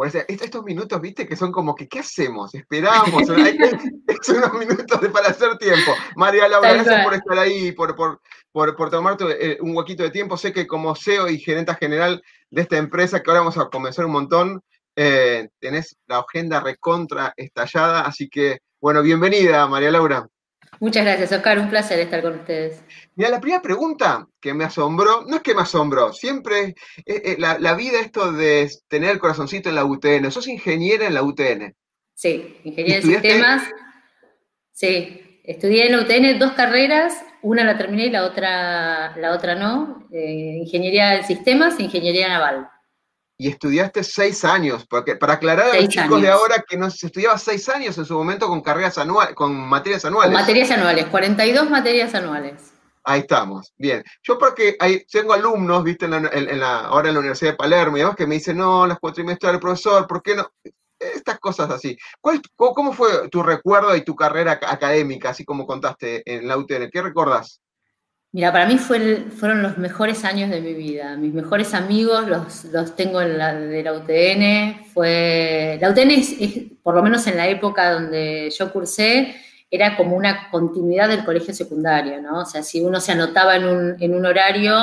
por estos minutos, viste, que son como que, ¿qué hacemos? Esperamos, son unos minutos para hacer tiempo. María Laura, gracias por estar ahí, por, por, por, por tomarte eh, un huequito de tiempo. Sé que como CEO y gerenta general de esta empresa, que ahora vamos a comenzar un montón, eh, tenés la agenda recontra estallada, así que, bueno, bienvenida, María Laura. Muchas gracias, Oscar, un placer estar con ustedes. Mira, la primera pregunta que me asombró, no es que me asombró, siempre eh, la, vida esto de tener el corazoncito en la UTN. ¿Sos ingeniera en la UTN? Sí, ingeniería de sistemas. Sí, estudié en la UTN dos carreras, una la terminé y la otra, la otra no. Eh, ingeniería de sistemas e ingeniería naval y estudiaste seis años, porque para aclarar a los chicos de ahora que no se estudiaba seis años en su momento con carreras anuales, con materias anuales. Con materias anuales, 42 materias anuales. Ahí estamos, bien. Yo porque hay, tengo alumnos, viste, en la, ahora en la Universidad de Palermo y demás, que me dicen, no, las cuatrimestres del profesor, ¿por qué no? Estas cosas así. ¿Cuál, ¿Cómo fue tu recuerdo y tu carrera académica, así como contaste en la UTN? ¿Qué recordás? Mira, para mí fueron los mejores años de mi vida. Mis mejores amigos los, tengo en la, de la UTN. Fue, la UTN, es, por lo menos en la época donde yo cursé, era como una continuidad del colegio secundario, ¿no? O sea, si uno se anotaba en un, horario,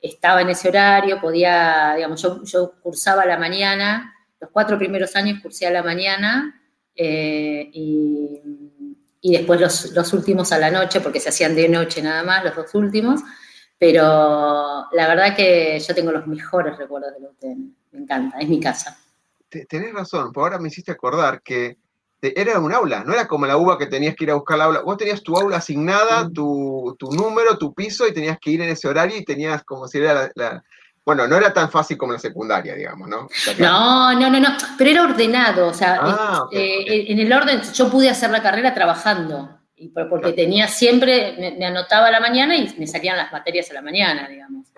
estaba en ese horario, podía, digamos, yo, yo, cursaba a la mañana, los cuatro primeros años cursé a la mañana eh, y y después los, últimos a la noche, porque se hacían de noche nada más, los dos últimos. Pero la verdad que yo tengo los mejores recuerdos de la UTN. Me encanta, es mi casa. Tenés razón, por ahora me hiciste acordar que era un aula, no era como la UBA que tenías que ir a buscar la aula. Vos tenías tu aula asignada, tu, número, tu piso, y tenías que ir en ese horario y tenías como si era la bueno, no era tan fácil como la secundaria, digamos, ¿no? No, no, no, no, pero era ordenado, o sea, ah, eh, en el orden, yo pude hacer la carrera trabajando, porque tenía siempre, me, anotaba a la mañana y me salían las materias a la mañana, digamos.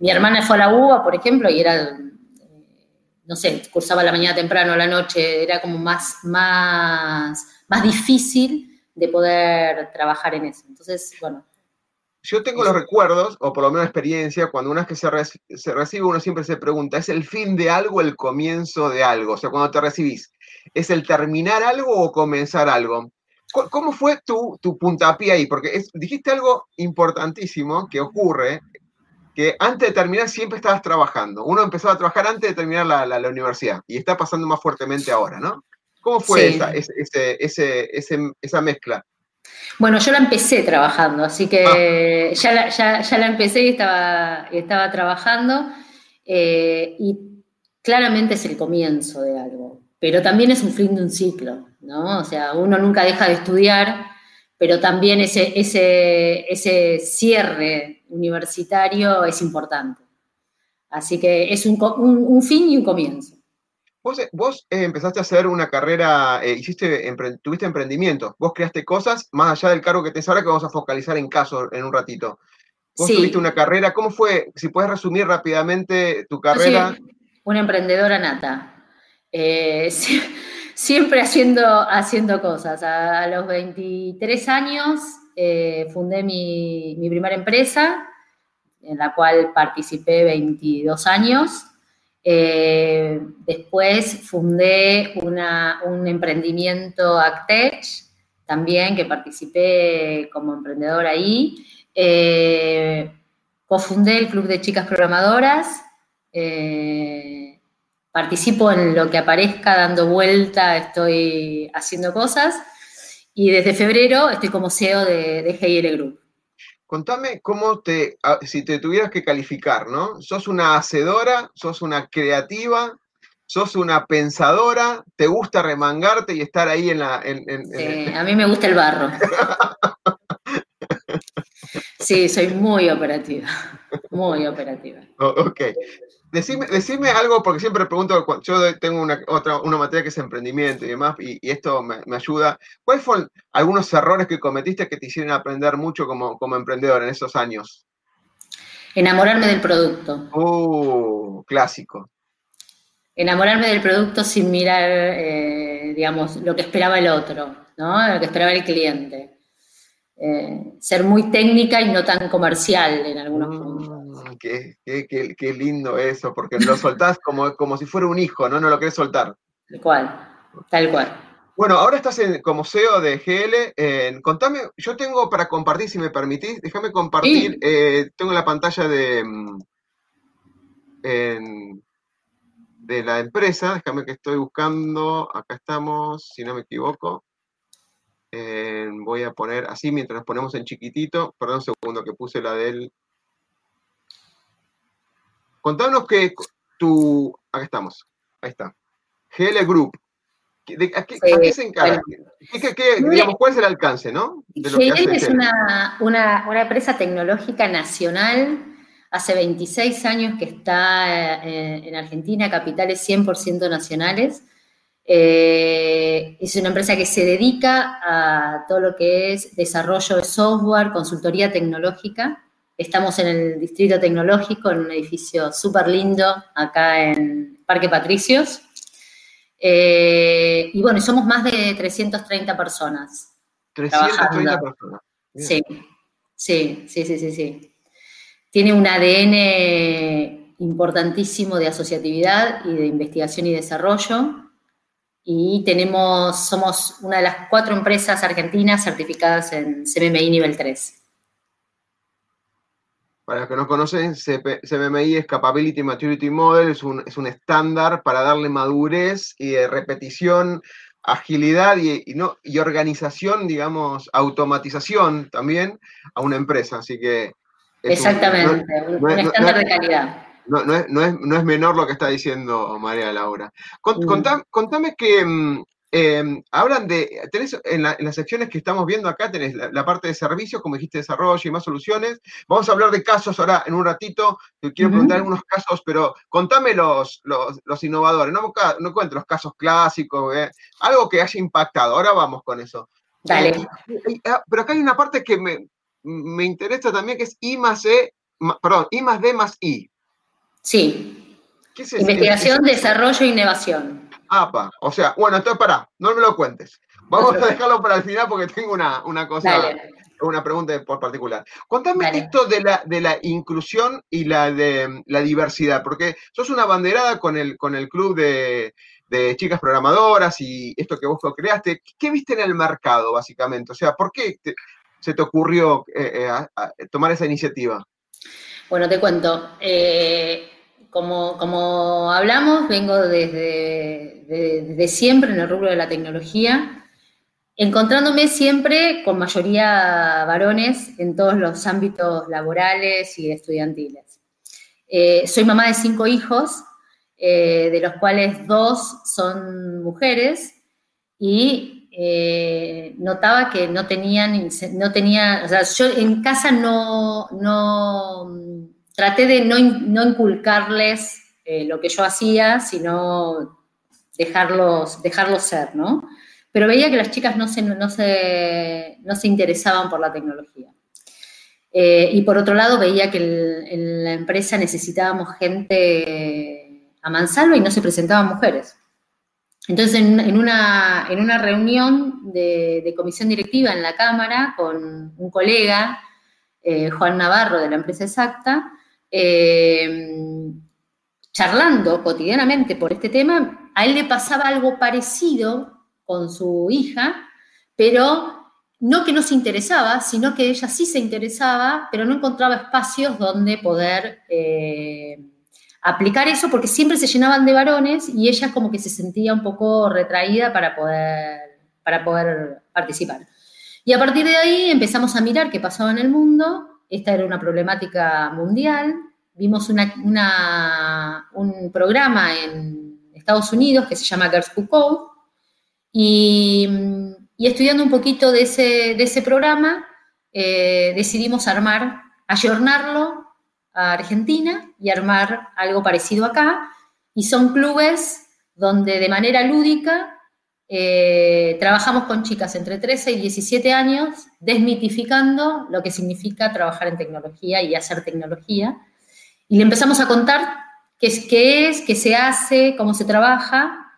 Mi hermana fue a la UBA, por ejemplo, y era, no sé, cursaba la mañana temprano, a la noche, era como más, más, más difícil de poder trabajar en eso. Entonces, bueno, yo tengo los recuerdos, o por lo menos experiencia, cuando una vez que se, se, recibe, uno siempre se pregunta, ¿es el fin de algo el comienzo de algo? O sea, cuando te recibís, ¿es el terminar algo o comenzar algo? ¿Cómo fue tu, tu puntapié ahí? Porque dijiste algo importantísimo que ocurre, que antes de terminar siempre estabas trabajando. Uno empezaba a trabajar antes de terminar la, la, universidad y está pasando más fuertemente ahora, ¿no? ¿Cómo fue esa, ese, ese, esa mezcla? Bueno, yo la empecé trabajando, así que ah. ya, la, ya, la, empecé y estaba, estaba trabajando. Eh, y claramente es el comienzo de algo, pero también es un fin de un ciclo, ¿no? O sea, uno nunca deja de estudiar, pero también ese, ese, ese cierre universitario es importante. Así que es un, un fin y un comienzo. Vos, eh, empezaste a hacer una carrera, eh, hiciste, tuviste emprendimiento, vos creaste cosas más allá del cargo que tenés ahora que vamos a focalizar en caso en un ratito. Vos tuviste una carrera, ¿cómo fue? Si puedes resumir rápidamente tu carrera. una emprendedora nata. Eh, siempre haciendo, haciendo cosas. A, los 23 años fundé mi, mi primera empresa, en la cual participé 22 años. Eh, después fundé un emprendimiento Actech, también que participé como emprendedora ahí. Eh, cofundé el Club de Chicas Programadoras. Eh, participo en lo que aparezca dando vuelta, estoy haciendo cosas. y desde febrero estoy como CEO de, de GIL Group. Contame cómo te, si te tuvieras que calificar, ¿no? ¿Sos una hacedora? ¿Sos una creativa? ¿Sos una pensadora? ¿Te gusta remangarte y estar ahí en la... sí, a mí me gusta el barro. sí, soy muy operativa, muy operativa. ok. Decime, algo, porque siempre pregunto, yo tengo una, otra, una materia que es emprendimiento y demás, y, esto me, ayuda. ¿Cuáles fueron algunos errores que cometiste que te hicieron aprender mucho como, como emprendedor en esos años? Enamorarme del producto. Uh, clásico. Enamorarme del producto sin mirar, eh, digamos, lo que esperaba el otro, ¿no? Lo que esperaba el cliente. Eh, ser muy técnica y no tan comercial en algunos mm. puntos qué, qué, lindo eso, porque lo soltás como, como si fuera un hijo, ¿no? No lo querés soltar. Tal cual, tal cual. Bueno, ahora estás en, como CEO de GL. contame, yo tengo para compartir, si me permitís, déjame compartir. Eh, tengo la pantalla de, mm, de la empresa. Déjame que estoy buscando. Acá estamos, si no me equivoco. voy a poner así mientras nos ponemos en chiquitito. Perdón un segundo que puse la del Contanos que tu. Acá estamos. Ahí está. GL Group. a, qué, se encarga? ¿Cuál es el alcance, no? GL es una, empresa tecnológica nacional. Hace 26 años que está eh, en Argentina, capitales 100% nacionales. Eh, es una empresa que se dedica a todo lo que es desarrollo de software, consultoría tecnológica Estamos en el Distrito Tecnológico, en un edificio súper lindo, acá en Parque Patricios. Eh, y bueno, somos más de 330 personas. 330 personas. Sí, sí, sí, sí, sí, Tiene un ADN importantísimo de asociatividad y de investigación y desarrollo. Y tenemos, somos una de las cuatro empresas argentinas certificadas en CMMI nivel 3. Para los que no conocen, CMMI es Capability Maturity Model, es un, estándar para darle madurez y repetición, agilidad y, no, y organización, digamos, automatización también a una empresa. Así que. Exactamente, un, estándar de calidad. No, es, menor lo que está diciendo María Laura. Mm. contame que Em, hablan de, tenés en, las secciones que estamos viendo acá, tenés la, parte de servicios, como dijiste, desarrollo y más soluciones. Vamos a hablar de casos ahora en un ratito. Te quiero preguntar algunos casos, pero contame los, los, innovadores. No, no cuento los casos clásicos, eh, algo que haya impactado. Ahora vamos con eso. Dale. Eh, ah, pero acá hay una parte que me, me interesa también, que es I más E, perdón, I más D más I. Sí. ¿Qué es Investigación, desarrollo e innovación. APA. O sea, bueno, entonces pará, no me lo cuentes. Vamos a dejarlo para el final porque tengo una, cosa, una pregunta por particular. Contame esto de la, de la inclusión y la de la diversidad, porque sos una banderada con el, con el club de, chicas programadoras y esto que vos creaste. ¿Qué viste en el mercado, básicamente? O sea, ¿por qué se te ocurrió eh, eh, tomar esa iniciativa? Bueno, te cuento. Eh, como, hablamos, vengo desde, siempre en el rubro de la tecnología, encontrándome siempre con mayoría varones en todos los ámbitos laborales y estudiantiles. Eh, soy mamá de cinco hijos, eh, de los cuales dos son mujeres, y eh, notaba que no tenían, no tenía, yo en casa no, no traté de no, inculcarles eh, lo que yo hacía, sino dejarlos, dejarlos ser, ¿no? Pero veía que las chicas no se, no se, no se interesaban por la tecnología. Eh, y por otro lado, veía que en la empresa necesitábamos gente a mansalva y no se presentaban mujeres. Entonces, en, una, en una, reunión de, comisión directiva en la Cámara con un colega, eh, Juan Navarro, de la empresa Exacta, eh, charlando cotidianamente por este tema, a él le pasaba algo parecido con su hija, pero no que no se interesaba, sino que ella sí se interesaba, pero no encontraba espacios donde poder eh, aplicar eso, porque siempre se llenaban de varones y ella como que se sentía un poco retraída para poder, para poder participar. Y a partir de ahí empezamos a mirar qué pasaba en el mundo. Esta era una problemática mundial. Vimos un programa en Estados Unidos que se llama Girls Who Code. Y, estudiando un poquito de ese, de ese programa, eh, decidimos armar, ayornarlo a Argentina y armar algo parecido acá. Y son clubes donde de manera lúdica eh, trabajamos con chicas entre 13 y 17 años, desmitificando lo que significa trabajar en tecnología y hacer tecnología. Y le empezamos a contar qué es, qué, es, qué se hace, cómo se trabaja.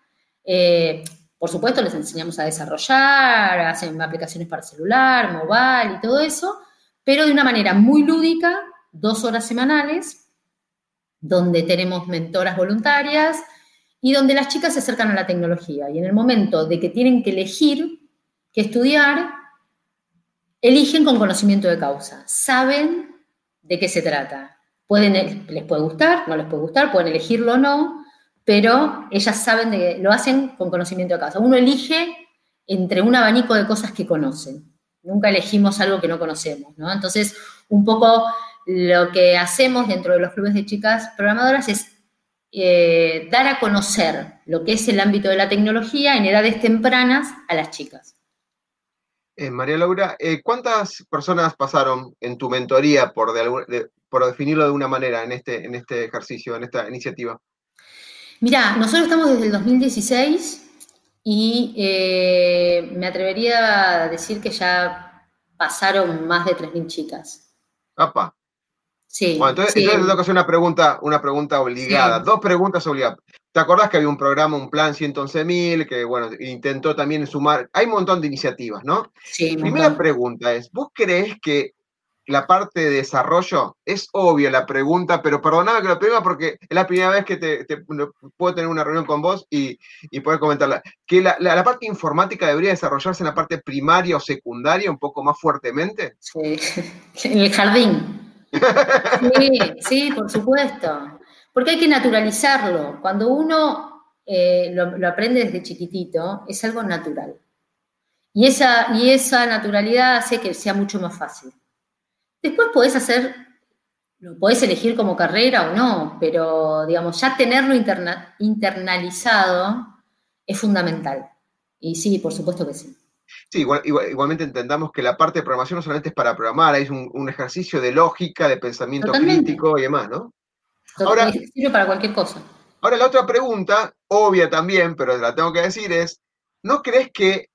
Eh, por supuesto, les enseñamos a desarrollar, hacen aplicaciones para celular, mobile y todo eso, pero de una manera muy lúdica, dos horas semanales, donde tenemos mentoras voluntarias, y donde las chicas se acercan a la tecnología. Y en el momento de que tienen que elegir qué estudiar, eligen con conocimiento de causa, saben de qué se trata. Pueden, les puede gustar, no les puede gustar, pueden elegirlo o no, pero ellas saben de que lo hacen con conocimiento de causa. Uno elige entre un abanico de cosas que conocen. Nunca elegimos algo que no conocemos, ¿no? Entonces, un poco lo que hacemos dentro de los clubes de chicas programadoras es eh, dar a conocer lo que es el ámbito de la tecnología en edades tempranas a las chicas. Eh, María Laura, eh, ¿cuántas personas pasaron en tu mentoría, por, por definirlo de una manera, en este, en este ejercicio, en esta iniciativa? Mira, nosotros estamos desde el 2016 y me atrevería a decir que ya pasaron más de 3.000 chicas. ¡Apa! Sí. Bueno, entonces, tengo que hacer una pregunta, una pregunta obligada, dos preguntas obligadas. ¿Te acordás que había un programa, un plan 111.000, que bueno, intentó también sumar, hay un montón de iniciativas, ¿no? Sí. Primera pregunta es, ¿vos crees que la parte de desarrollo, es obvia la pregunta, pero perdoname que lo primera porque es la primera vez que te, puedo tener una reunión con vos y, poder comentarla, que la, la, parte informática debería desarrollarse en la parte primaria o secundaria un poco más fuertemente. Sí, en el jardín. Sí, por supuesto. Porque hay que naturalizarlo. Cuando uno eh, lo, aprende desde chiquitito, es algo natural. Y esa, y esa naturalidad hace que sea mucho más fácil. Después podés hacer, lo podés elegir como carrera o no, pero digamos, ya tenerlo internalizado es fundamental. Y sí, por supuesto que sí. Sí, igualmente entendamos que la parte de programación no solamente es para programar, es un, ejercicio de lógica, de pensamiento crítico y demás, ¿no? Ahora, sirve para cualquier cosa. Ahora, la otra pregunta, obvia también, pero la tengo que decir, es, ¿no crees que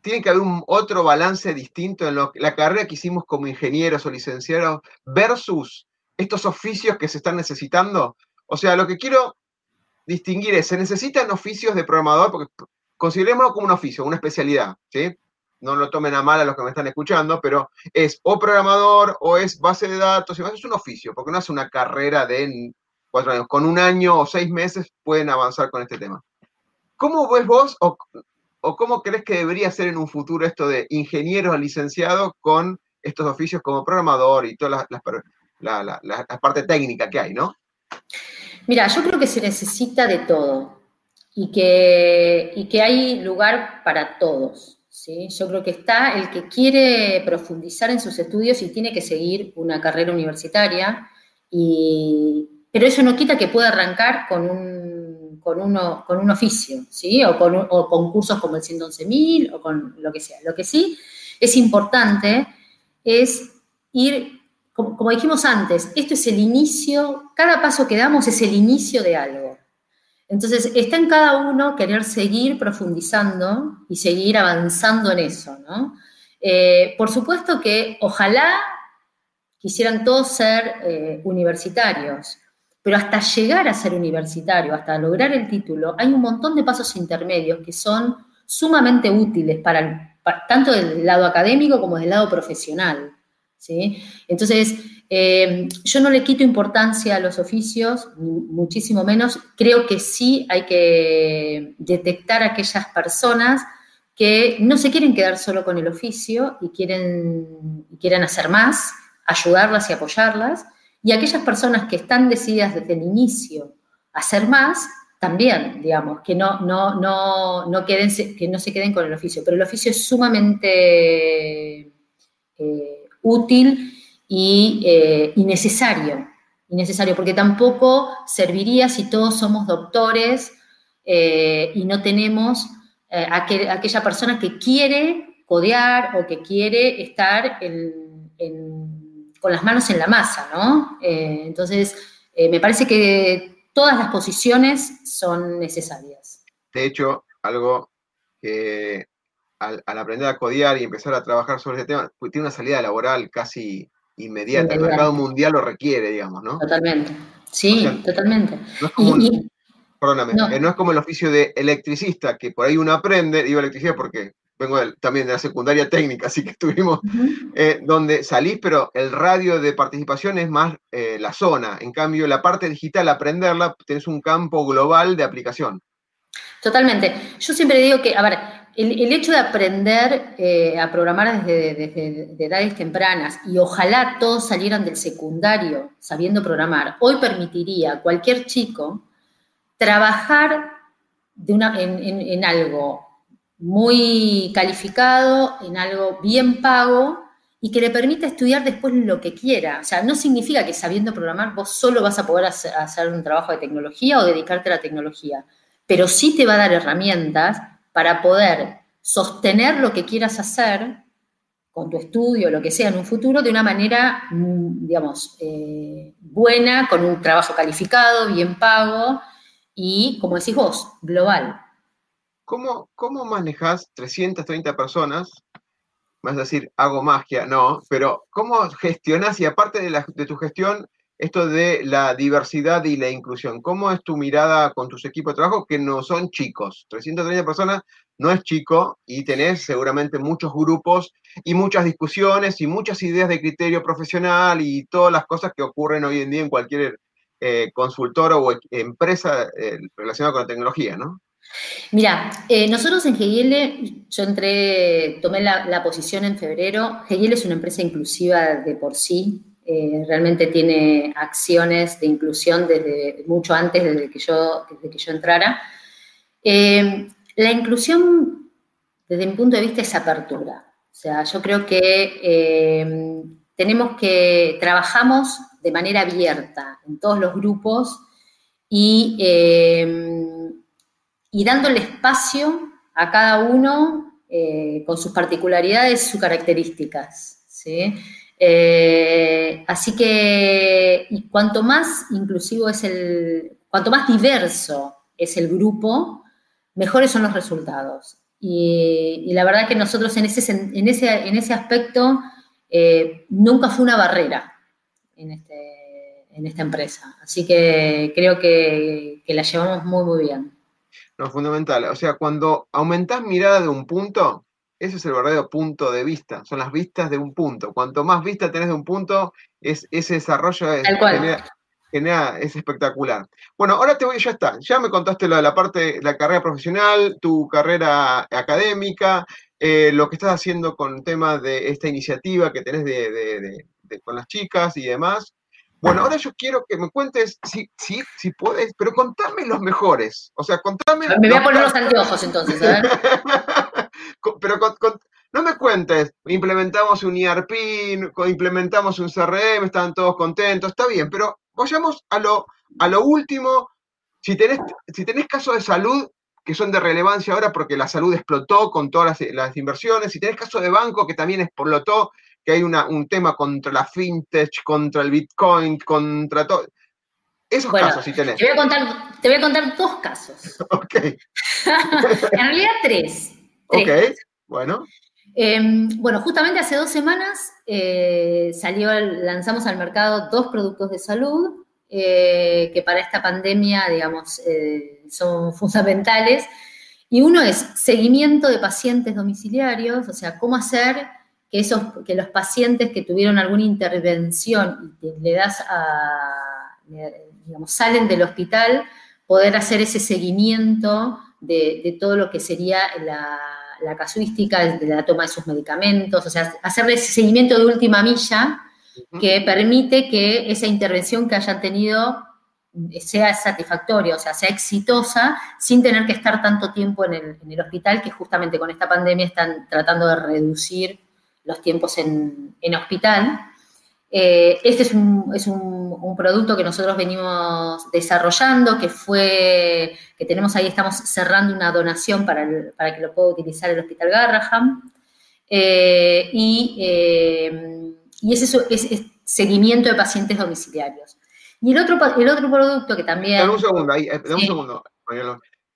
tiene que haber un otro balance distinto en la carrera que hicimos como ingenieros o licenciados versus estos oficios que se están necesitando? O sea, lo que quiero distinguir es, se necesitan oficios de programador, porque considerémoslo como un oficio, una especialidad, ¿sí? No lo tomen a mal a los que me están escuchando, pero es o programador o es base de datos, es un oficio, porque no es una carrera de cuatro años. Con un año o seis meses pueden avanzar con este tema. ¿Cómo ves vos o, cómo crees que debería ser en un futuro esto de ingeniero licenciado con estos oficios como programador y toda la, la parte técnica que hay, ¿no? Mira, yo creo que se necesita de todo y que, que hay lugar para todos. ¿sí? Yo creo que está el que quiere profundizar en sus estudios y tiene que seguir una carrera universitaria, pero eso no quita que pueda arrancar con un, con uno, con un oficio, ¿sí? o, con, o con cursos como el 111.000 o con lo que sea. Lo que sí es importante es ir, como dijimos antes, esto es el inicio, cada paso que damos es el inicio de algo. Entonces, está en cada uno querer seguir profundizando y seguir avanzando en eso, ¿no? Eh, por supuesto que ojalá quisieran todos ser eh, universitarios, pero hasta llegar a ser universitario, hasta lograr el título, hay un montón de pasos intermedios que son sumamente útiles para, tanto del lado académico como del lado profesional. ¿sí? Entonces, eh, yo no le quito importancia a los oficios, muchísimo menos. Creo que sí hay que detectar aquellas personas que no se quieren quedar solo con el oficio y quieren, quieren hacer más, ayudarlas y apoyarlas. Y aquellas personas que están decididas desde el inicio a hacer más, también, digamos, que no, no, no, no, queden, que no se queden con el oficio. Pero el oficio es sumamente eh, útil y, eh, y, necesario, y porque tampoco serviría si todos somos doctores eh, y no tenemos aquella persona que quiere codear o que quiere estar con las manos en la masa, ¿no? entonces, me parece que todas las posiciones son necesarias. De hecho, algo que al, aprender a codiar y empezar a trabajar sobre ese tema, pues, tiene una salida laboral casi inmediata. El mercado mundial lo requiere, digamos, ¿no? Totalmente. Sí, totalmente. No es como, perdóname, eh, no. es como el oficio de electricista, que por ahí uno aprende, digo electricidad porque vengo también de la secundaria técnica, así que estuvimos, eh, donde salís, pero el radio de participación es más eh, la zona. En cambio, la parte digital, aprenderla, tenés un campo global de aplicación. Totalmente. Yo siempre digo que, a ver, el, hecho de aprender eh, a programar desde, edades tempranas y ojalá todos salieran del secundario sabiendo programar, hoy permitiría a cualquier chico trabajar una, en algo muy calificado, en algo bien pago y que le permita estudiar después lo que quiera. O sea, no significa que sabiendo programar vos solo vas a poder hacer un trabajo de tecnología o dedicarte a la tecnología, pero sí te va a dar herramientas para poder sostener lo que quieras hacer con tu estudio, lo que sea en un futuro, de una manera, mm, digamos, eh, buena, con un trabajo calificado, bien pago y, como decís vos, global. ¿Cómo, cómo manejas 330 personas? Vas a decir, hago magia, no, pero ¿cómo gestionas y aparte de, de tu gestión, esto de la diversidad y la inclusión? ¿Cómo es tu mirada con tus equipos de trabajo que no son chicos? 330 personas no es chico y tenés seguramente muchos grupos y muchas discusiones y muchas ideas de criterio profesional y todas las cosas que ocurren hoy en día en cualquier eh, consultor o empresa eh, relacionada con la tecnología, ¿no? Mira, eh, nosotros en GIL, yo entré, tomé la, posición en febrero. GIL es una empresa inclusiva de por sí, eh, realmente tiene acciones de inclusión desde mucho antes, desde que yo, desde que yo entrara. Eh, la inclusión, desde mi punto de vista, es apertura. O sea, yo creo que tenemos que, trabajamos de manera abierta en todos los grupos y y dándole espacio a cada uno eh, con sus particularidades, sus características. ¿sí? Eh, así que, y cuanto más inclusivo es el, cuanto más diverso es el grupo, mejores son los resultados. Y, la verdad que nosotros en ese, en ese, en ese aspecto eh, nunca fue una barrera en, este, en, esta empresa. Así que creo que, que la llevamos muy, muy bien. No, fundamental. O sea, cuando aumentás mirada de un punto, ese es el verdadero punto de vista. Son las vistas de un punto. Cuanto más vista tenés de un punto, es, ese desarrollo es, genera, es espectacular. Bueno, ahora te voy, ya está. Ya me contaste lo de la parte, la carrera profesional, tu carrera académica, eh, lo que estás haciendo con el tema de esta iniciativa que tenés de, con las chicas y demás. Bueno, ahora yo quiero que me cuentes, si, si, si puedes, pero contame los mejores. O sea, contame. Me voy a poner los anteojos entonces, a ver. pero no me cuentes, implementamos un ERP, implementamos un CRM, están todos contentos, está bien, pero vayamos a lo, a lo último. Si tenés, si tenés casos de salud que son de relevancia ahora porque la salud explotó con todas las, las inversiones, si tenés casos de banco que también explotó que hay un tema contra la fintech, contra el Bitcoin, contra todo. Esos casos sí tenés. Te voy, a contar, te voy a contar dos casos. ok. en realidad tres. Ok, bueno. Em, bueno, justamente hace dos semanas eh, salió, lanzamos al mercado dos productos de salud eh, que para esta pandemia, digamos, eh, son fundamentales. Y uno es seguimiento de pacientes domiciliarios, o sea, cómo hacer que, esos, que los pacientes que tuvieron alguna intervención y le das a, digamos, salen del hospital, poder hacer ese seguimiento de, todo lo que sería la, casuística de la toma de sus medicamentos, o sea, hacerle ese seguimiento de última milla que permite que esa intervención que hayan tenido sea satisfactoria, o sea, sea exitosa, sin tener que estar tanto tiempo en el, hospital, que justamente con esta pandemia están tratando de reducir los tiempos en, hospital. Eh, este es, un, producto que nosotros venimos desarrollando, que fue, que tenemos ahí, estamos cerrando una donación para, para que lo pueda utilizar el Hospital Garraham. Eh, y, eh, y es, eso, es seguimiento de pacientes domiciliarios. Y el otro, el otro producto que también... Dame un segundo, ahí, un segundo.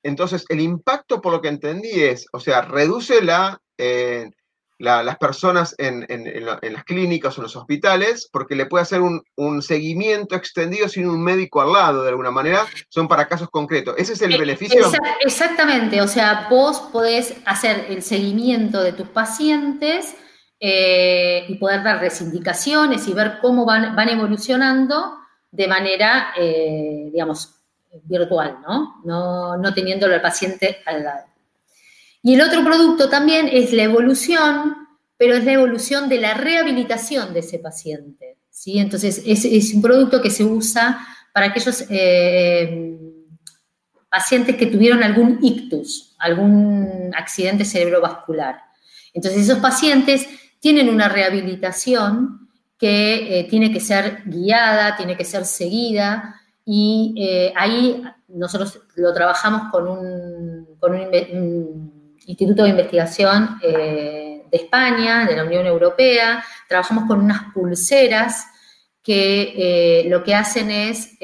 Entonces, el impacto, por lo que entendí, es, o sea, reduce la, las personas en, las clínicas o en los hospitales, porque le puede hacer un, seguimiento extendido sin un médico al lado, de alguna manera, son para casos concretos. ¿Ese es el eh, beneficio? Exactamente, o sea, vos podés hacer el seguimiento de tus pacientes eh, y poder darles indicaciones y ver cómo van, van evolucionando de manera, eh, digamos, virtual, ¿no? ¿no? No teniéndolo al paciente al lado. Y el otro producto también es la evolución, pero es la evolución de la rehabilitación de ese paciente. ¿sí? Entonces, es, un producto que se usa para aquellos eh, pacientes que tuvieron algún ictus, algún accidente cerebrovascular. Entonces, esos pacientes tienen una rehabilitación que eh, tiene que ser guiada, tiene que ser seguida y eh, ahí nosotros lo trabajamos con un, instituto de investigación eh, de España, de la Unión Europea, trabajamos con unas pulseras que lo que hacen es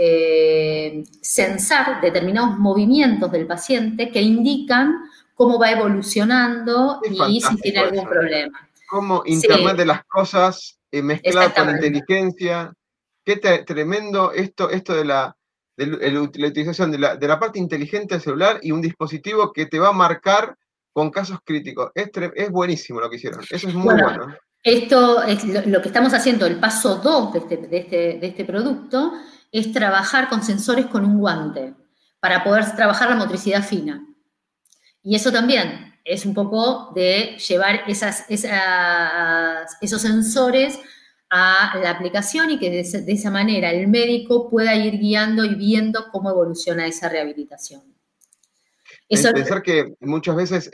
censar determinados movimientos del paciente que indican cómo va evolucionando y si tiene algún problema. Como Internet de las Cosas mezclado con inteligencia. Qué tremendo esto, esto de la, utilización de la, parte inteligente del celular y un dispositivo que te va a marcar con casos críticos. Es, es buenísimo lo que hicieron. Eso es muy bueno. Esto es lo, que estamos haciendo, el paso 2 este, de este, de este producto, es trabajar con sensores con un guante para poder trabajar la motricidad fina. Y eso también es un poco de llevar esas, esos sensores a la aplicación y que de, esa manera el médico pueda ir guiando y viendo cómo evoluciona esa rehabilitación. Eso, pensar que muchas veces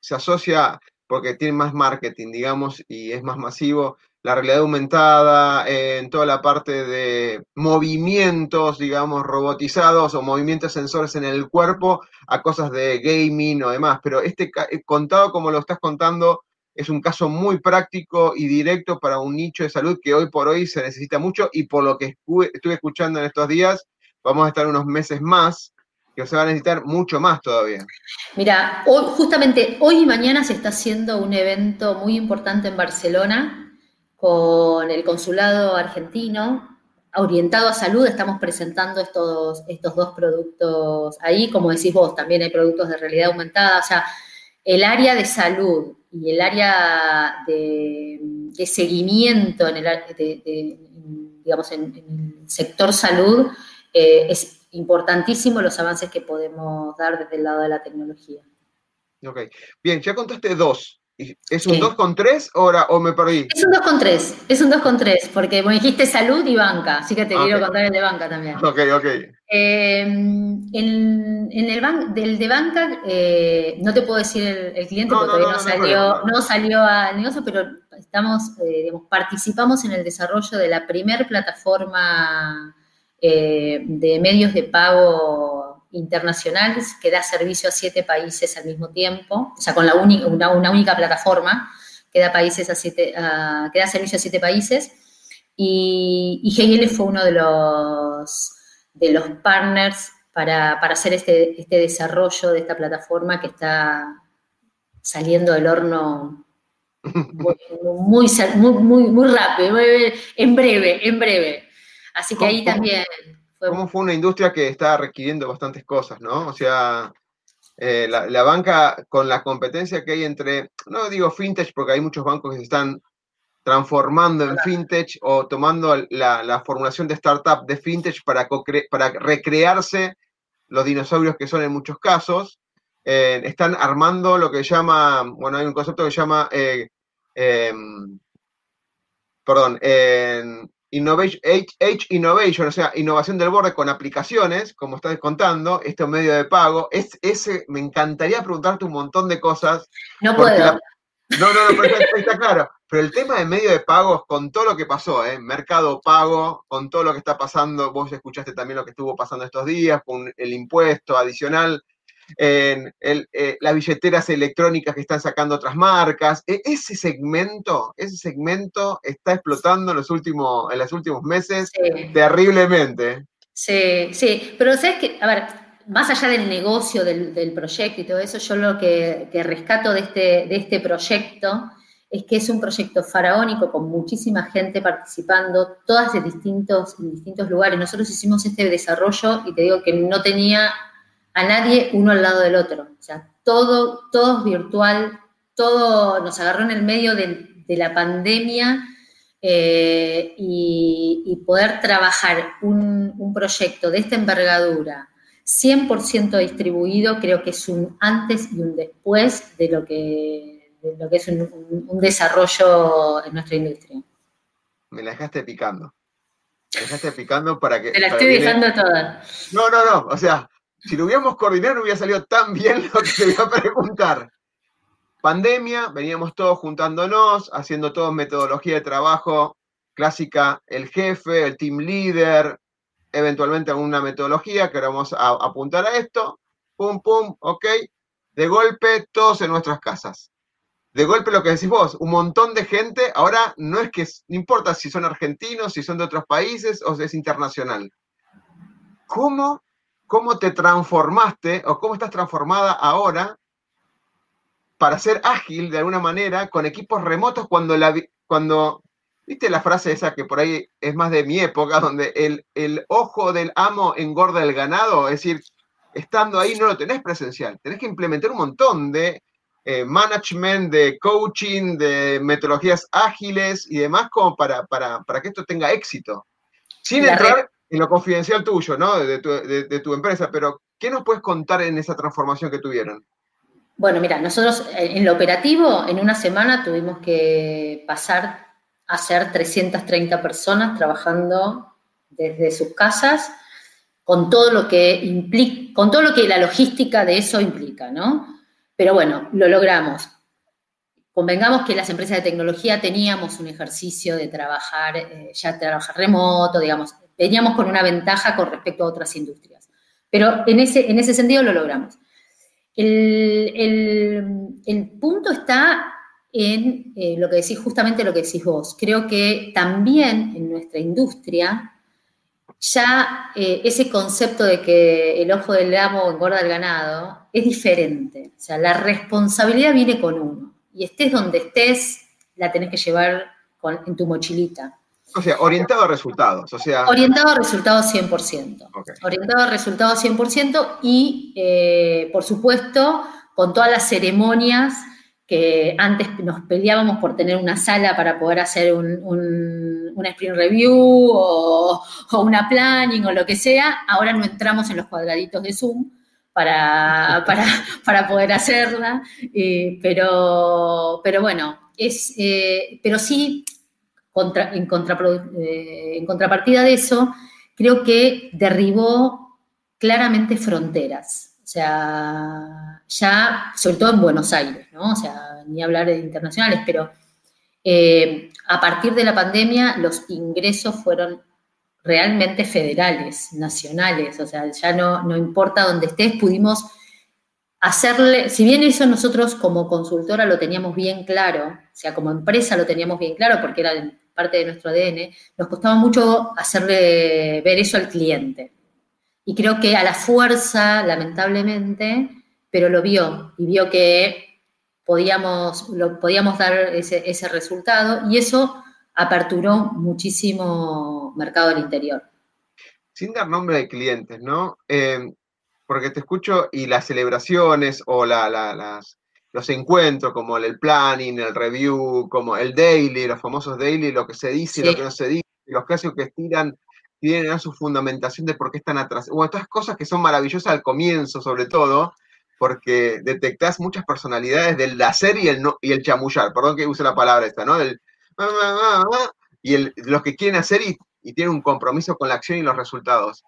se asocia porque tiene más marketing, digamos, y es más masivo, la realidad aumentada, en toda la parte de movimientos, digamos, robotizados o movimientos sensores en el cuerpo a cosas de gaming o demás. Pero este eh, contado como lo estás contando es un caso muy práctico y directo para un nicho de salud que hoy por hoy se necesita mucho y por lo que estuve escuchando en estos días, vamos a estar unos meses más que se va a necesitar mucho más todavía. Mira, hoy, justamente hoy y mañana se está haciendo un evento muy importante en Barcelona con el consulado argentino, orientado a salud, estamos presentando estos, estos dos productos ahí, como decís vos, también hay productos de realidad aumentada, o sea, el área de salud y el área de, seguimiento en el, digamos, en, el sector salud eh, es importantísimo los avances que podemos dar desde el lado de la tecnología. Ok, bien, ya contaste dos, ¿Es un 2 con 3 o, o, me perdí? Es un 2 con 3, es un 2 con 3, porque me dijiste salud y banca, así que te quiero contar el de banca también. Ok, ok. Eh, en, el ban del de banca, eh, no te puedo decir el, cliente porque todavía no, salió, no, salió al negocio, pero estamos, eh, digamos, participamos en el desarrollo de la primer plataforma de medios de pago internacional que da servicio a siete países al mismo tiempo, o sea, con la única, una, única plataforma que da, países a siete, que da servicio a siete países. Y, y GL fue uno de los, de los partners para, hacer este, este desarrollo de esta plataforma que está saliendo del horno muy, muy, muy, rápido, en breve, en breve. Así que ahí también ¿Cómo fue una industria que está requiriendo bastantes cosas, ¿no? O sea, eh, la, banca con la competencia que hay entre, no digo fintech porque hay muchos bancos que se están transformando en fintech o tomando la, formulación de startup de fintech para, para recrearse los dinosaurios que son en muchos casos. Eh, están armando lo que llama, bueno, hay un concepto que se llama, eh, em, perdón, Innovation, H, Innovation, o sea, innovación del borde con aplicaciones, como estás contando, este medio de pago. Es, ese, me encantaría preguntarte un montón de cosas. No puedo. no, no, no, pero está, claro. Pero el tema de medio de pagos, con todo lo que pasó, ¿eh? mercado pago, con todo lo que está pasando, vos escuchaste también lo que estuvo pasando estos días, con el impuesto adicional, en eh, las billeteras electrónicas que están sacando otras marcas. E, ese segmento, ese segmento está explotando en los últimos, en los últimos meses terriblemente. Sí, sí, pero sabes que, a ver, más allá del negocio, del, proyecto y todo eso, yo lo que, rescato de este, de este proyecto es que es un proyecto faraónico con muchísima gente participando, todas de distintos, en distintos lugares. Nosotros hicimos este desarrollo y te digo que no tenía a nadie uno al lado del otro. O sea, todo, todo es virtual, todo nos agarró en el medio de, la pandemia eh, y, poder trabajar un, proyecto de esta envergadura 100% distribuido, creo que es un antes y un después de lo que, lo que es un, desarrollo en nuestra industria. Me la dejaste picando. Me dejaste picando para que... Te la estoy dejando toda. No, no, no. O sea, si lo hubiéramos coordinado no hubiera salido tan bien lo que te iba a preguntar. Pandemia, veníamos todos juntándonos, haciendo todo metodología de trabajo clásica, el jefe, el team leader, eventualmente alguna metodología que ahora vamos a apuntar a esto, pum, pum, ok, de golpe todos en nuestras casas. De golpe lo que decís vos, un montón de gente, ahora no es que, no importa si son argentinos, si son de otros países o si es internacional. ¿Cómo cómo te transformaste o cómo estás transformada ahora para ser ágil de alguna manera con equipos remotos cuando la cuando viste la frase esa que por ahí es más de mi época donde el, el ojo del amo engorda el ganado, es decir, estando ahí no lo tenés presencial, tenés que implementar un montón de eh, management, de coaching, de metodologías ágiles y demás como para, para, para que esto tenga éxito. Sin entrar en lo confidencial tuyo, ¿no? De tu, empresa, pero ¿qué nos puedes contar en esa transformación que tuvieron? Bueno, mira, nosotros eh, en lo operativo, en una semana tuvimos que pasar a ser 330 personas trabajando desde sus casas, con todo lo que implica, con todo lo que la logística de eso implica, ¿no? Pero bueno, lo logramos. Convengamos que las empresas de tecnología teníamos un ejercicio de trabajar, eh, ya trabajar remoto, digamos, veníamos con una ventaja con respecto a otras industrias. Pero en ese, en ese sentido lo logramos. El, punto está en eh, lo que decís, justamente lo que decís vos. Creo que también en nuestra industria ya eh, ese concepto de que el ojo del amo engorda el ganado es diferente. O sea, la responsabilidad viene con uno. Y estés donde estés, la tenés que llevar en tu mochilita. O sea, orientado a resultados. O sea... Orientado a resultados 100%. Orientado a resultados 100% y, eh, por supuesto, con todas las ceremonias que antes nos peleábamos por tener una sala para poder hacer un, un, sprint review o, una planning o lo que sea, ahora no entramos en los cuadraditos de Zoom para, para, poder hacerla, eh, pero, pero bueno, es, eh, pero sí en, eh, en contrapartida de eso, creo que derribó claramente fronteras. O sea, ya, sobre todo en Buenos Aires, ¿no? O sea, ni hablar de internacionales, pero eh, a partir de la pandemia los ingresos fueron realmente federales, nacionales, o sea, ya no, no importa dónde estés, pudimos hacerle, si bien eso nosotros como consultora lo teníamos bien claro, o sea, como empresa lo teníamos bien claro porque era parte de nuestro ADN, nos costaba mucho hacerle ver eso al cliente. Y creo que a la fuerza, lamentablemente, pero lo vio y vio que podíamos, lo, podíamos dar ese, resultado y eso aperturó muchísimo mercado del interior. Sin dar nombre de clientes, ¿no? Eh, porque te escucho y las celebraciones o las, los encuentros, como el planning, el review, como el daily, los famosos daily, lo que se dice y lo que no se dice, los casos que estiran, tienen su fundamentación de por qué están atrás. O estas cosas que son maravillosas al comienzo, sobre todo, porque detectás muchas personalidades del hacer y el, no, y el chamullar, perdón que use la palabra esta, ¿no? Del, y los que quieren hacer y, tienen un compromiso con la acción y los resultados.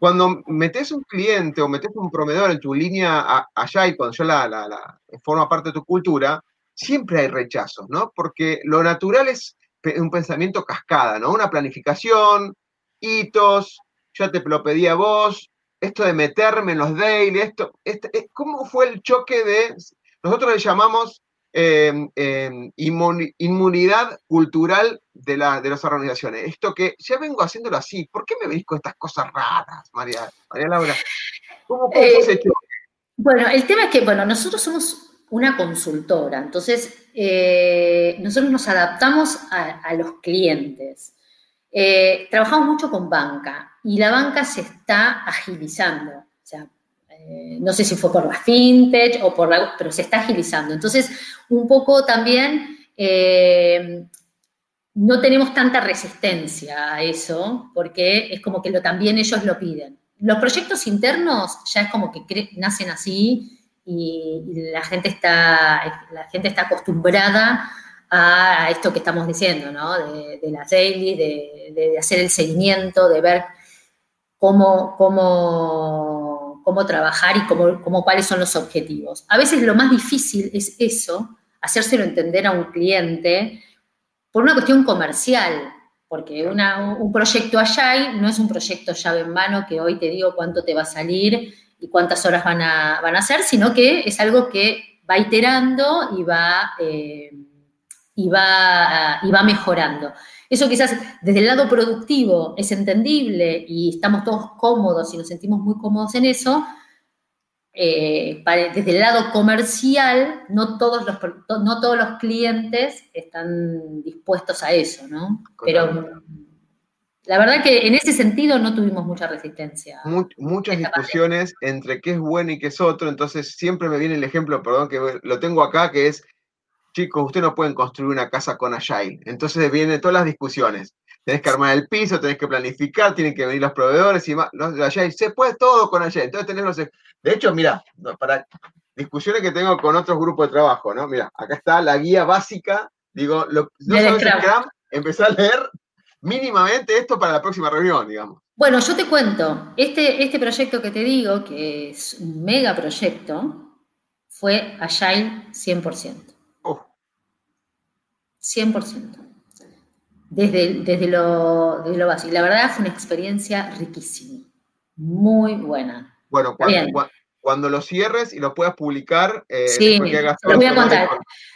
Cuando metes un cliente o metes un proveedor en tu línea allá y cuando ya la, forma parte de tu cultura, siempre hay rechazos, ¿no? Porque lo natural es un pensamiento cascada, ¿no? Una planificación, hitos, ya te lo pedí a vos, esto de meterme en los daily, esto, este, ¿cómo fue el choque de, nosotros le llamamos em, em, inmunidad cultural de, la, de las organizaciones? Esto que ya vengo haciéndolo así, ¿por qué me venís con estas cosas raras, María, María Laura? ¿Cómo fue ese choque? Bueno, el tema es que, bueno, nosotros somos una consultora, entonces eh, nosotros nos adaptamos a los clientes. Eh, trabajamos mucho con banca y la banca se está agilizando. O sea, eh, no sé si fue por la fintech o por la, pero se está agilizando. Entonces, un poco también eh, no tenemos tanta resistencia a eso, porque es como que lo, también ellos lo piden. Los proyectos internos ya es como que nacen así y, la gente está, la gente está acostumbrada a esto que estamos diciendo, ¿no? De, la daily, de, hacer el seguimiento, de ver cómo, cómo, cómo trabajar y cómo, cómo, cuáles son los objetivos. A veces lo más difícil es eso, hacérselo entender a un cliente por una cuestión comercial, porque un proyecto allá no es un proyecto llave en mano que hoy te digo cuánto te va a salir y cuántas horas van a, van a hacer, sino que es algo que va iterando y va... Eh, y va, y va mejorando. Eso quizás desde el lado productivo es entendible y estamos todos cómodos y nos sentimos muy cómodos en eso. Eh, desde el lado comercial, no todos, los, no todos los clientes están dispuestos a eso, ¿no? Pero la verdad que en ese sentido no tuvimos mucha resistencia. muchas discusiones entre qué es bueno y qué es otro, entonces siempre me viene el ejemplo, perdón, que lo tengo acá, que es chicos, ustedes no pueden construir una casa con Agile. Entonces vienen todas las discusiones. Tenés que armar el piso, tenés que planificar, tienen que venir los proveedores y más. Los Agile, se puede todo con Agile. Entonces tenés los... De hecho, mira, para discusiones que tengo con otros grupos de trabajo, ¿no? Mira, acá está la guía básica. Digo, lo, no sabes Scrum, empecé a leer mínimamente esto para la próxima reunión, digamos. Bueno, yo te cuento, este, este proyecto que te digo, que es un mega proyecto, fue Agile 100%. 100%. Desde, desde, lo, desde lo básico. La verdad fue una experiencia riquísima. Muy buena. Bueno, cuando, lo cierres y lo puedas publicar, eh, sí, lo voy a contar.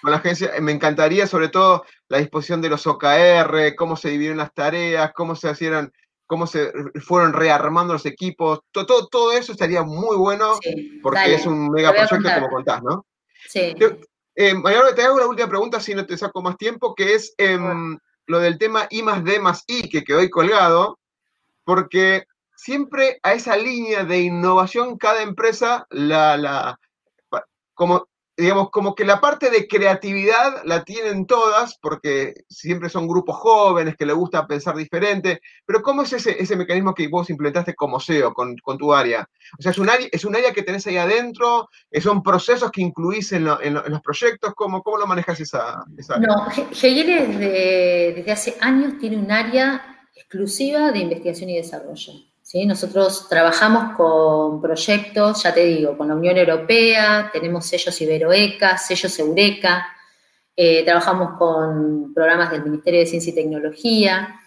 Con, la agencia, eh, me encantaría sobre todo la disposición de los OKR, cómo se dividieron las tareas, cómo se hicieron, cómo se fueron rearmando los equipos, todo, todo, eso estaría muy bueno porque es un mega proyecto como contás, ¿no? Sí. Eh, te hago una última pregunta, si no te saco más tiempo, que es em, lo del tema I más D más I que quedó ahí colgado, porque siempre a esa línea de innovación cada empresa la, la como digamos, como que la parte de creatividad la tienen todas, porque siempre son grupos jóvenes que les gusta pensar diferente, pero ¿cómo es ese, ese mecanismo que vos implementaste como SEO con, tu área? O sea, ¿es un, área, ¿es un área que tenés ahí adentro? ¿Son procesos que incluís en, los proyectos? ¿Cómo, ¿Cómo, lo manejas esa, área? No, Hegel desde, desde hace años tiene un área exclusiva de investigación y desarrollo. Nosotros trabajamos con proyectos, ya te digo, con la Unión Europea, tenemos sellos Iberoeca, sellos Eureka, eh, trabajamos con programas del Ministerio de Ciencia y Tecnología.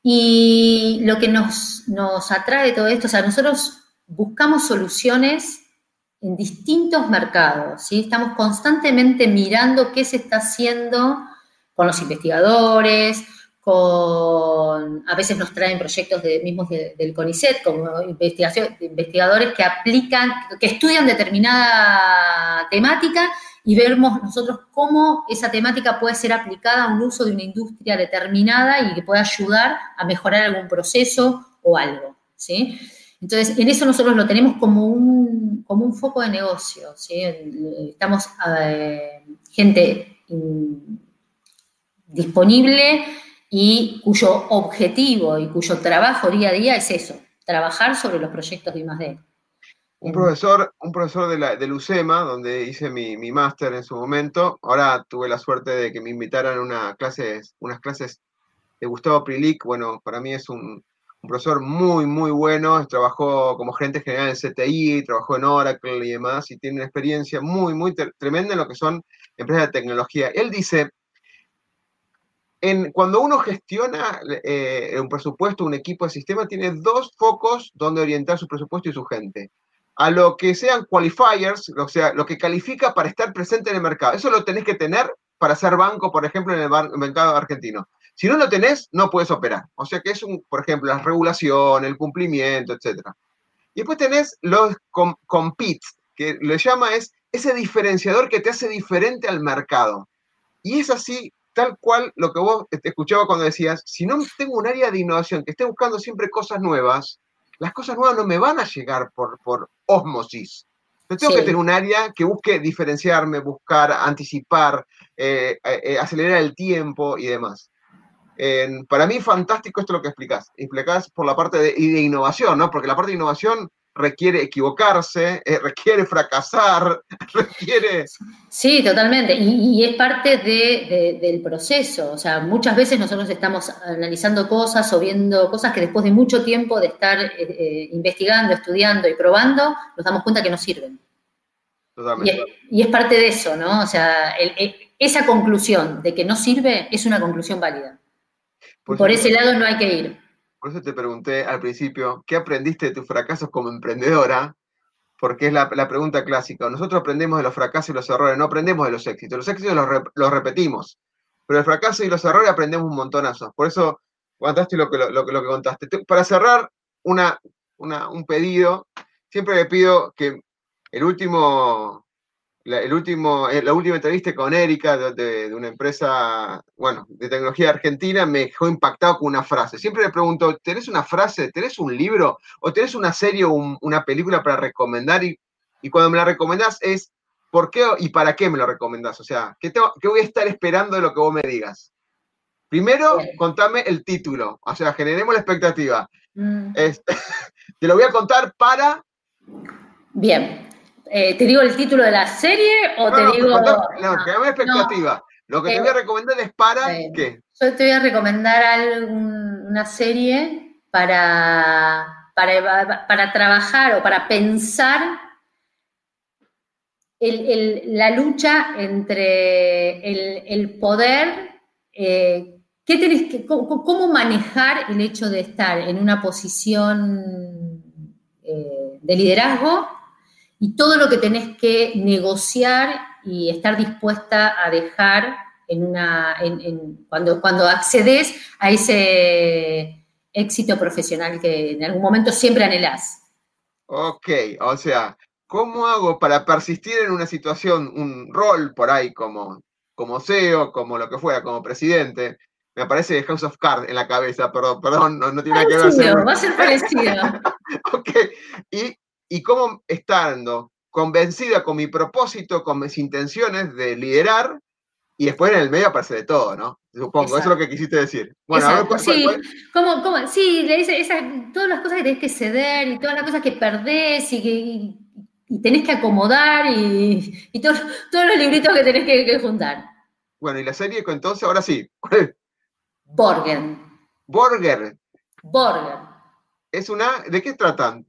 Y lo que nos, nos atrae todo esto, o sea, nosotros buscamos soluciones en distintos mercados. Estamos constantemente mirando qué se está haciendo con los investigadores, con, a veces nos traen proyectos de, mismos del CONICET, como investigadores que aplican, que estudian determinada temática y vemos nosotros cómo esa temática puede ser aplicada a un uso de una industria determinada y que puede ayudar a mejorar algún proceso o algo, ¿sí? Entonces, en eso nosotros lo tenemos como un, como un foco de negocio, ¿sí? Estamos, eh, gente disponible y cuyo objetivo y cuyo trabajo día a día es eso, trabajar sobre los proyectos de I+.D. Un profesor, un profesor de la, del UCEMA, donde hice mi, máster en su momento, ahora tuve la suerte de que me invitaran a una clase, unas clases Gustavo Prilic, bueno, para mí es un, profesor muy, muy bueno, trabajó como gerente general en CTI, trabajó en Oracle y demás, y tiene una experiencia muy, muy tremenda en lo que son empresas de tecnología. Él dice, cuando uno gestiona eh, un presupuesto, un equipo de sistema, tiene dos focos donde orientar su presupuesto y su gente a lo que sean qualifiers, o sea, lo que califica para estar presente en el mercado. Eso lo tenés que tener para ser banco, por ejemplo, en el mercado argentino. Si no lo tenés, no puedes operar. O sea que es, un, por ejemplo, la regulación, el cumplimiento, etc. Y después tenés los competes, que le llama es ese diferenciador que te hace diferente al mercado. Y es así, tal cual lo que vos te escuchaba cuando decías, si no tengo un área de innovación que esté buscando siempre cosas nuevas, las cosas nuevas no me van a llegar por, por osmosis. Yo tengo que tener un área que busque diferenciarme, buscar, anticipar, eh, eh, eh, acelerar el tiempo y demás. para mí fantástico esto lo que explicás. Explicás por la parte de, de innovación, ¿no? Porque la parte de innovación requiere equivocarse, eh, requiere fracasar, requiere... Sí, totalmente. Y, es parte del proceso. O sea, muchas veces nosotros estamos analizando cosas o viendo cosas que después de mucho tiempo de estar eh, eh, investigando, estudiando y probando, nos damos cuenta que no sirven. Totalmente. Y es, parte de eso, ¿no? O sea, esa conclusión de que no sirve es una conclusión válida. Por ese lado no hay que ir. Por eso te pregunté al principio, ¿qué aprendiste de tus fracasos como emprendedora? Porque es la, pregunta clásica. Nosotros aprendemos de los fracasos y los errores, no aprendemos de los éxitos. Los éxitos los, repetimos, pero el fracaso y los errores aprendemos un montonazo. Por eso contaste lo que, lo, que contaste. Para cerrar una, un pedido, siempre le pido que el último la, el último, eh, la última entrevista con Erika de, una empresa, bueno, de tecnología argentina, me dejó impactado con una frase. Siempre le pregunto, ¿tenés una frase, tenés un libro o tenés una serie o una película para recomendar? Y, cuando me la recomendás es, ¿por qué y para qué me lo recomendás? O sea, ¿qué, ¿qué voy a estar esperando de lo que vos me digas? Primero, contame el título, o sea, generemos la expectativa. Mm. te lo voy a contar para... Bien, eh, ¿Te digo el título de la serie o te digo.? No, que dame expectativa. Lo que te voy a recomendar es para qué. Yo te voy a recomendar una serie para, para, trabajar o para pensar la lucha entre el, poder. Eh, ¿qué tenés que, cómo, manejar el hecho de estar en una posición eh, de liderazgo y todo lo que tenés que negociar y estar dispuesta a dejar en una, cuando, cuando accedes a ese éxito profesional que en algún momento siempre anhelás. Ok, o sea, ¿cómo hago para persistir en una situación, un rol por ahí como, como CEO, como lo que fuera, como presidente? Me aparece House of Cards en la cabeza, perdón, perdón, no, tiene nada que ver. Va a ser parecido. ok, y y cómo estando convencida con mi propósito, con mis intenciones de liderar, y después en el medio aparece de todo, ¿no? Supongo, eso es lo que quisiste decir. Bueno, a ver, sí, ¿Cómo, cómo? sí, le dice todas las cosas que tenés que ceder y todas las cosas que perdés y que y tenés que acomodar y, y todos, todos los libritos que tenés que, juntar. Bueno, y la serie, entonces, ahora sí. Borger. Borger. Borger. Es una, ¿de qué tratan?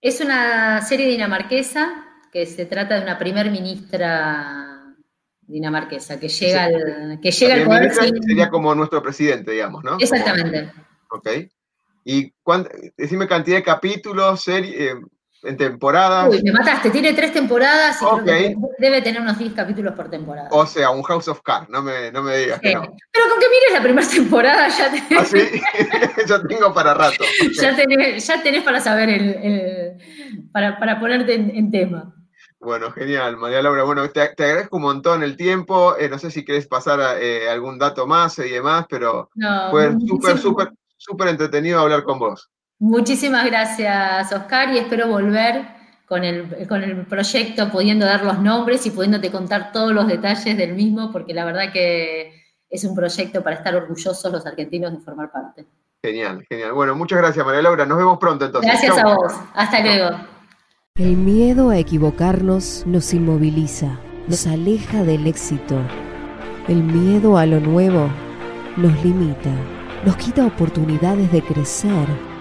Es una serie dinamarquesa que se trata de una primer ministra dinamarquesa que llega al, que llega al poder. Sería como nuestro presidente, digamos, ¿no? Exactamente. ok. ¿Y decime cantidad de capítulos, serie, eh, en temporadas. Uy, me mataste, tiene tres temporadas y debe tener unos 10 capítulos por temporada. O sea, un House of Cards, no me, no me digas que no. Pero con que mires la primera temporada ya tenés. ¿Ah, sí? ya tengo para rato. Ya, tenés, ya, tenés, para saber el, para, para, ponerte en, tema. Bueno, genial, María Laura. Bueno, te, agradezco un montón el tiempo. Eh, no sé si querés pasar eh, algún dato más y demás, pero fue súper, súper, súper entretenido hablar con vos. Muchísimas gracias, Oscar, y espero volver con el, con el proyecto, pudiendo dar los nombres y pudiéndote contar todos los detalles del mismo, porque la verdad que es un proyecto para estar orgullosos los argentinos de formar parte. Genial, genial. Bueno, muchas gracias, María Laura. Nos vemos pronto entonces. Gracias a vos. Hasta luego. El miedo a equivocarnos nos inmoviliza, nos aleja del éxito. El miedo a lo nuevo nos limita nos quita oportunidades de crecer.